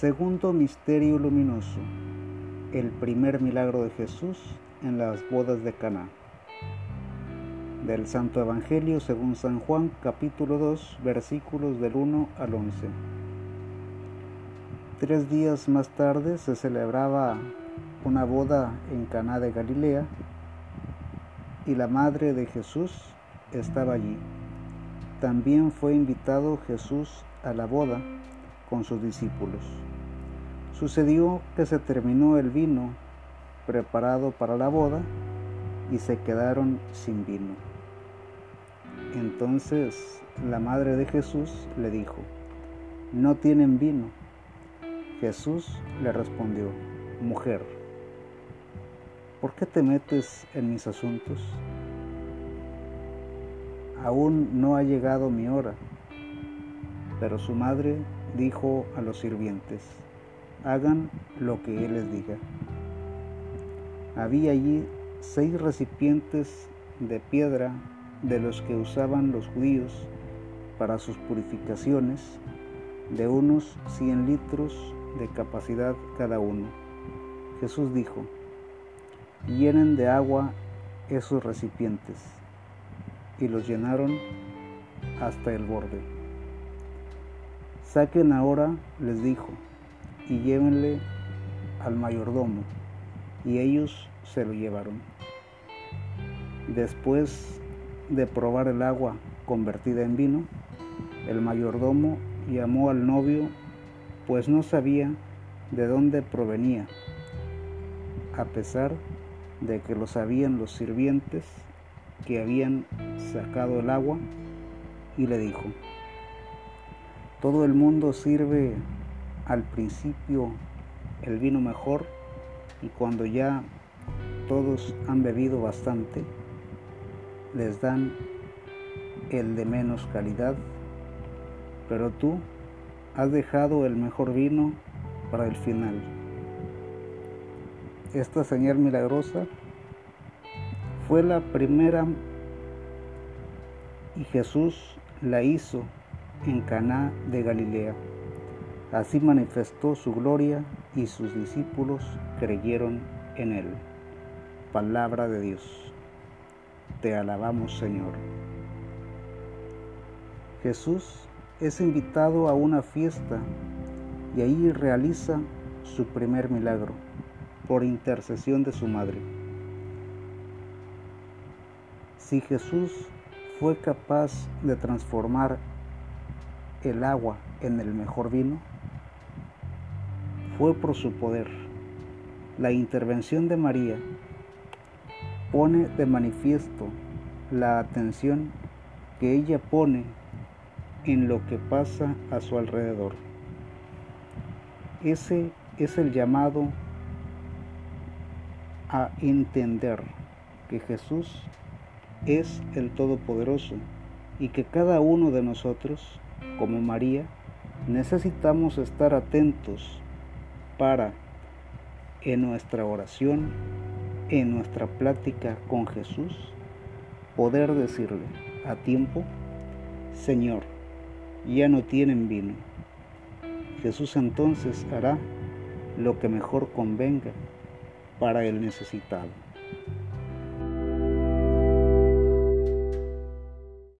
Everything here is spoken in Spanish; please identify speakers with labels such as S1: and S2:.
S1: Segundo misterio luminoso. El primer milagro de Jesús en las bodas de Caná. Del Santo Evangelio según San Juan, capítulo 2, versículos del 1 al 11. Tres días más tarde se celebraba una boda en Caná de Galilea y la madre de Jesús estaba allí. También fue invitado Jesús a la boda con sus discípulos. Sucedió que se terminó el vino preparado para la boda y se quedaron sin vino. Entonces la madre de Jesús le dijo, no tienen vino. Jesús le respondió, mujer, ¿por qué te metes en mis asuntos? Aún no ha llegado mi hora. Pero su madre dijo a los sirvientes, hagan lo que él les diga. Había allí seis recipientes de piedra de los que usaban los judíos para sus purificaciones, de unos 100 litros de capacidad cada uno. Jesús dijo, llenen de agua esos recipientes, y los llenaron hasta el borde. Saquen ahora, les dijo, y llévenle al mayordomo. Y ellos se lo llevaron. Después de probar el agua convertida en vino, el mayordomo llamó al novio, pues no sabía de dónde provenía, a pesar de que lo sabían los sirvientes que habían sacado el agua, y le dijo, todo el mundo sirve al principio el vino mejor y cuando ya todos han bebido bastante, les dan el de menos calidad, pero tú has dejado el mejor vino para el final. Esta señal milagrosa fue la primera y Jesús la hizo en Caná de Galilea. Así manifestó su gloria y sus discípulos creyeron en él. Palabra de Dios. Te alabamos, Señor. Jesús es invitado a una fiesta y ahí realiza su primer milagro por intercesión de su madre. Si Jesús fue capaz de transformar el agua en el mejor vino fue por su poder. La intervención de María pone de manifiesto la atención que ella pone en lo que pasa a su alrededor. Ese es el llamado a entender que Jesús es el Todopoderoso y que cada uno de nosotros como María, necesitamos estar atentos para en nuestra oración, en nuestra plática con Jesús, poder decirle a tiempo, Señor, ya no tienen vino. Jesús entonces hará lo que mejor convenga para el necesitado.